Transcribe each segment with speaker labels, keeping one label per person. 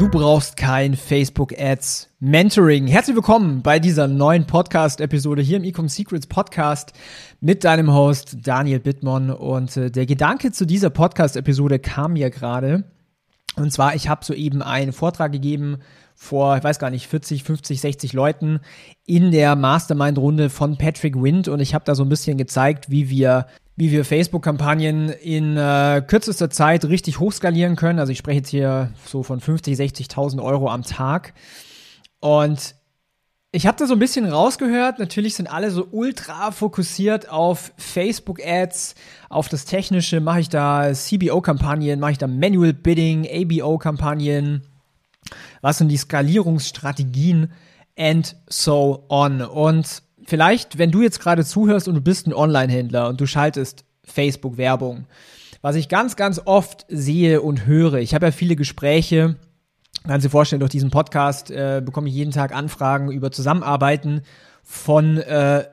Speaker 1: Du brauchst kein Facebook Ads Mentoring. Herzlich willkommen bei dieser neuen Podcast Episode hier im Ecom Secrets Podcast mit deinem Host Daniel Bittmann. Und äh, der Gedanke zu dieser Podcast Episode kam mir gerade. Und zwar ich habe soeben einen Vortrag gegeben vor, ich weiß gar nicht, 40, 50, 60 Leuten in der Mastermind-Runde von Patrick Wind. Und ich habe da so ein bisschen gezeigt, wie wir wie wir Facebook-Kampagnen in äh, kürzester Zeit richtig hochskalieren können. Also ich spreche jetzt hier so von 50, 60.000 Euro am Tag. Und ich habe da so ein bisschen rausgehört. Natürlich sind alle so ultra fokussiert auf Facebook-Ads, auf das Technische. Mache ich da CBO-Kampagnen, mache ich da Manual Bidding, ABO-Kampagnen. Was sind die Skalierungsstrategien and so on? Und vielleicht, wenn du jetzt gerade zuhörst und du bist ein Online-Händler und du schaltest Facebook-Werbung, was ich ganz, ganz oft sehe und höre, ich habe ja viele Gespräche, kannst dir vorstellen, durch diesen Podcast äh, bekomme ich jeden Tag Anfragen über Zusammenarbeiten von äh,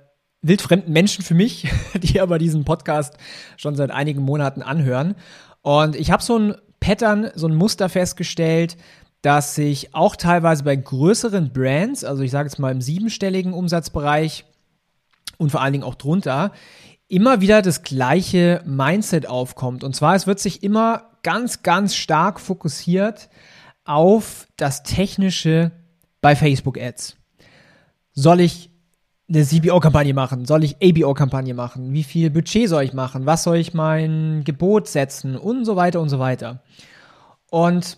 Speaker 1: wildfremden Menschen für mich, die aber diesen Podcast schon seit einigen Monaten anhören. Und ich habe so ein Pattern, so ein Muster festgestellt, dass sich auch teilweise bei größeren Brands, also ich sage jetzt mal im siebenstelligen Umsatzbereich und vor allen Dingen auch drunter, immer wieder das gleiche Mindset aufkommt. Und zwar, es wird sich immer ganz, ganz stark fokussiert auf das Technische bei Facebook Ads. Soll ich eine CBO-Kampagne machen? Soll ich ABO-Kampagne machen? Wie viel Budget soll ich machen? Was soll ich mein Gebot setzen? Und so weiter und so weiter. Und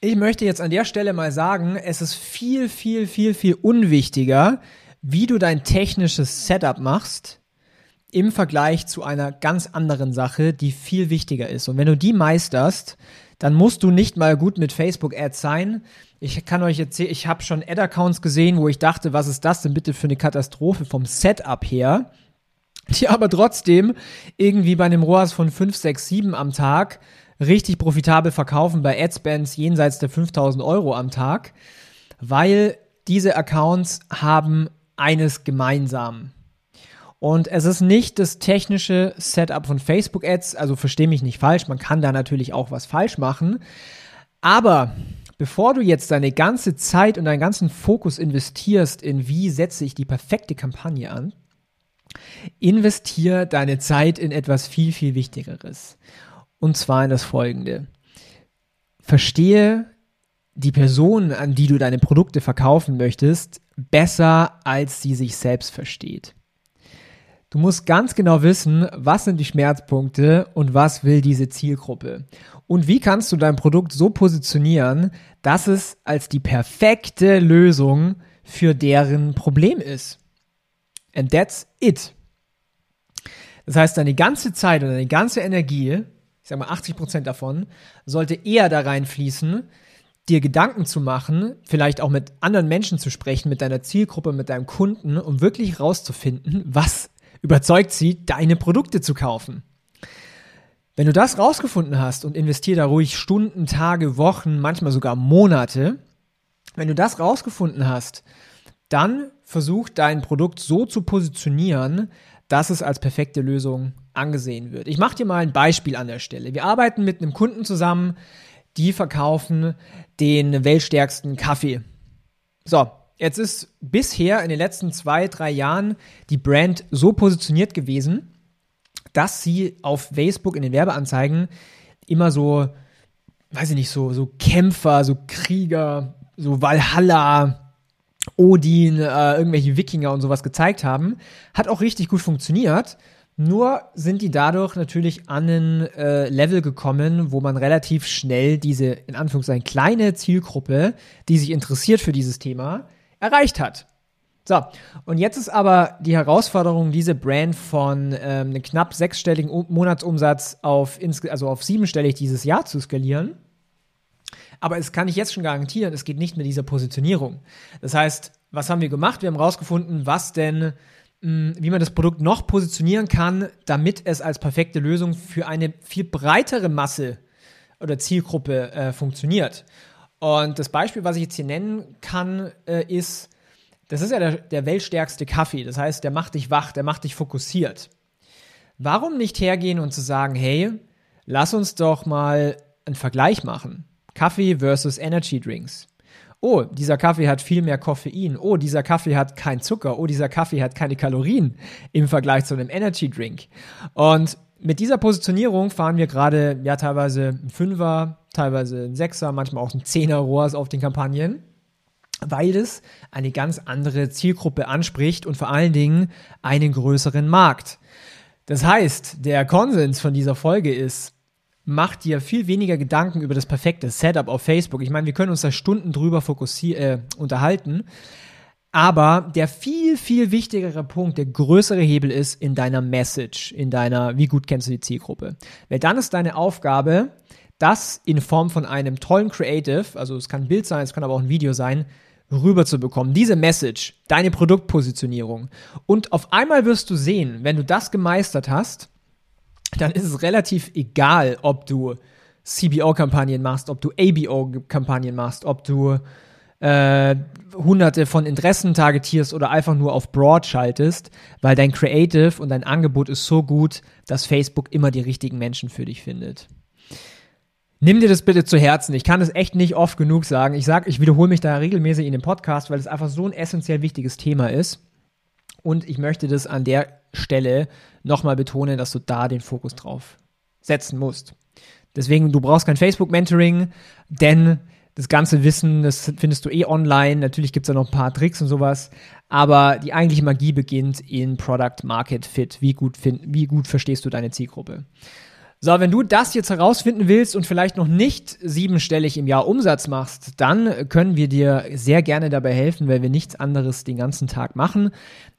Speaker 1: ich möchte jetzt an der Stelle mal sagen, es ist viel, viel, viel, viel unwichtiger, wie du dein technisches Setup machst im Vergleich zu einer ganz anderen Sache, die viel wichtiger ist. Und wenn du die meisterst, dann musst du nicht mal gut mit Facebook Ads sein. Ich kann euch erzählen, ich habe schon Ad-Accounts gesehen, wo ich dachte, was ist das denn bitte für eine Katastrophe vom Setup her, die aber trotzdem irgendwie bei einem ROAS von 5, 6, 7 am Tag richtig profitabel verkaufen bei Adspends jenseits der 5000 Euro am Tag, weil diese Accounts haben eines gemeinsam. Und es ist nicht das technische Setup von Facebook Ads, also verstehe mich nicht falsch, man kann da natürlich auch was falsch machen. Aber bevor du jetzt deine ganze Zeit und deinen ganzen Fokus investierst in wie setze ich die perfekte Kampagne an, investier deine Zeit in etwas viel, viel Wichtigeres. Und zwar in das folgende. Verstehe die Person, an die du deine Produkte verkaufen möchtest, besser, als sie sich selbst versteht. Du musst ganz genau wissen, was sind die Schmerzpunkte und was will diese Zielgruppe. Und wie kannst du dein Produkt so positionieren, dass es als die perfekte Lösung für deren Problem ist. And that's it. Das heißt, deine ganze Zeit und deine ganze Energie sag mal 80 Prozent davon, sollte eher da reinfließen, dir Gedanken zu machen, vielleicht auch mit anderen Menschen zu sprechen, mit deiner Zielgruppe, mit deinem Kunden, um wirklich rauszufinden, was überzeugt sie, deine Produkte zu kaufen. Wenn du das rausgefunden hast und investier da ruhig Stunden, Tage, Wochen, manchmal sogar Monate, wenn du das rausgefunden hast, dann versuch dein Produkt so zu positionieren, dass es als perfekte Lösung angesehen wird. Ich mache dir mal ein Beispiel an der Stelle. Wir arbeiten mit einem Kunden zusammen, die verkaufen den weltstärksten Kaffee. So, jetzt ist bisher in den letzten zwei, drei Jahren die Brand so positioniert gewesen, dass sie auf Facebook in den Werbeanzeigen immer so, weiß ich nicht, so, so Kämpfer, so Krieger, so Valhalla, Odin, äh, irgendwelche Wikinger und sowas gezeigt haben. Hat auch richtig gut funktioniert. Nur sind die dadurch natürlich an ein äh, Level gekommen, wo man relativ schnell diese, in Anführungszeichen, kleine Zielgruppe, die sich interessiert für dieses Thema, erreicht hat. So, und jetzt ist aber die Herausforderung, diese Brand von ähm, einem knapp sechsstelligen Monatsumsatz auf, also auf siebenstellig dieses Jahr zu skalieren. Aber es kann ich jetzt schon garantieren, es geht nicht mit dieser Positionierung. Das heißt, was haben wir gemacht? Wir haben herausgefunden, was denn wie man das Produkt noch positionieren kann, damit es als perfekte Lösung für eine viel breitere Masse oder Zielgruppe äh, funktioniert. Und das Beispiel, was ich jetzt hier nennen kann, äh, ist, das ist ja der, der weltstärkste Kaffee. Das heißt, der macht dich wach, der macht dich fokussiert. Warum nicht hergehen und zu sagen, hey, lass uns doch mal einen Vergleich machen. Kaffee versus Energy Drinks. Oh, dieser Kaffee hat viel mehr Koffein. Oh, dieser Kaffee hat keinen Zucker. Oh, dieser Kaffee hat keine Kalorien im Vergleich zu einem Energy Drink. Und mit dieser Positionierung fahren wir gerade ja teilweise ein Fünfer, teilweise ein Sechser, manchmal auch ein Zehner Rohrs auf den Kampagnen, weil es eine ganz andere Zielgruppe anspricht und vor allen Dingen einen größeren Markt. Das heißt, der Konsens von dieser Folge ist, mach dir viel weniger Gedanken über das perfekte Setup auf Facebook. Ich meine, wir können uns da Stunden drüber äh, unterhalten. Aber der viel, viel wichtigere Punkt, der größere Hebel ist in deiner Message, in deiner, wie gut kennst du die Zielgruppe. Weil dann ist deine Aufgabe, das in Form von einem tollen Creative, also es kann ein Bild sein, es kann aber auch ein Video sein, rüberzubekommen. Diese Message, deine Produktpositionierung. Und auf einmal wirst du sehen, wenn du das gemeistert hast, dann ist es relativ egal, ob du CBO-Kampagnen machst, ob du ABO-Kampagnen machst, ob du äh, hunderte von Interessen targetierst oder einfach nur auf Broad schaltest, weil dein Creative und dein Angebot ist so gut, dass Facebook immer die richtigen Menschen für dich findet. Nimm dir das bitte zu Herzen. Ich kann es echt nicht oft genug sagen. Ich sage, ich wiederhole mich da regelmäßig in dem Podcast, weil es einfach so ein essentiell wichtiges Thema ist. Und ich möchte das an der Stelle nochmal betonen, dass du da den Fokus drauf setzen musst. Deswegen, du brauchst kein Facebook-Mentoring, denn das ganze Wissen, das findest du eh online. Natürlich gibt es da noch ein paar Tricks und sowas. Aber die eigentliche Magie beginnt in Product Market Fit. Wie gut, find, wie gut verstehst du deine Zielgruppe? So, wenn du das jetzt herausfinden willst und vielleicht noch nicht siebenstellig im Jahr Umsatz machst, dann können wir dir sehr gerne dabei helfen, weil wir nichts anderes den ganzen Tag machen.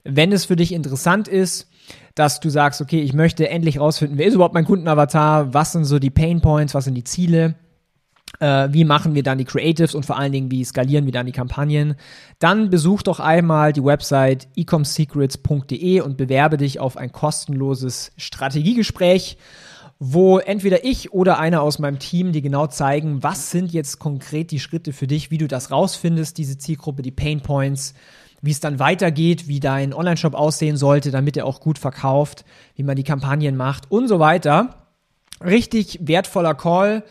Speaker 1: Wenn es für dich interessant ist, dass du sagst, okay, ich möchte endlich rausfinden, wer ist überhaupt mein Kundenavatar, was sind so die Pain Points, was sind die Ziele, äh, wie machen wir dann die Creatives und vor allen Dingen, wie skalieren wir dann die Kampagnen, dann besuch doch einmal die Website ecomsecrets.de und bewerbe dich auf ein kostenloses Strategiegespräch wo entweder ich oder einer aus meinem Team dir genau zeigen, was sind jetzt konkret die Schritte für dich, wie du das rausfindest, diese Zielgruppe, die Pain Points, wie es dann weitergeht, wie dein Online-Shop aussehen sollte, damit er auch gut verkauft, wie man die Kampagnen macht und so weiter. Richtig wertvoller Call,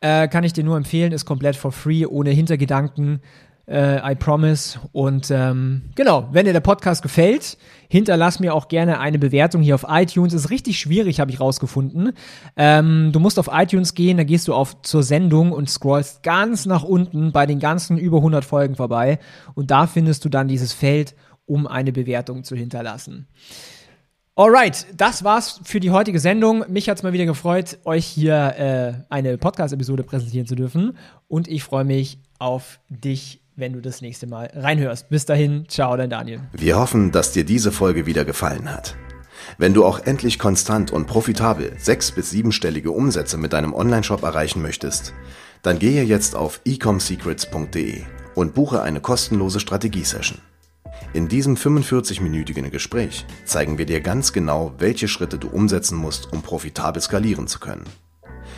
Speaker 1: äh, kann ich dir nur empfehlen, ist komplett for free, ohne Hintergedanken äh, I promise. Und ähm, genau, wenn dir der Podcast gefällt, hinterlass mir auch gerne eine Bewertung hier auf iTunes. Ist richtig schwierig, habe ich rausgefunden. Ähm, du musst auf iTunes gehen, da gehst du auf zur Sendung und scrollst ganz nach unten bei den ganzen über 100 Folgen vorbei. Und da findest du dann dieses Feld, um eine Bewertung zu hinterlassen. Alright, das war's für die heutige Sendung. Mich hat's mal wieder gefreut, euch hier äh, eine Podcast-Episode präsentieren zu dürfen. Und ich freue mich auf dich wenn du das nächste Mal reinhörst. Bis dahin, ciao, dein Daniel.
Speaker 2: Wir hoffen, dass dir diese Folge wieder gefallen hat. Wenn du auch endlich konstant und profitabel sechs- bis siebenstellige Umsätze mit deinem Onlineshop erreichen möchtest, dann gehe jetzt auf ecomsecrets.de und buche eine kostenlose Strategiesession. In diesem 45-minütigen Gespräch zeigen wir dir ganz genau, welche Schritte du umsetzen musst, um profitabel skalieren zu können.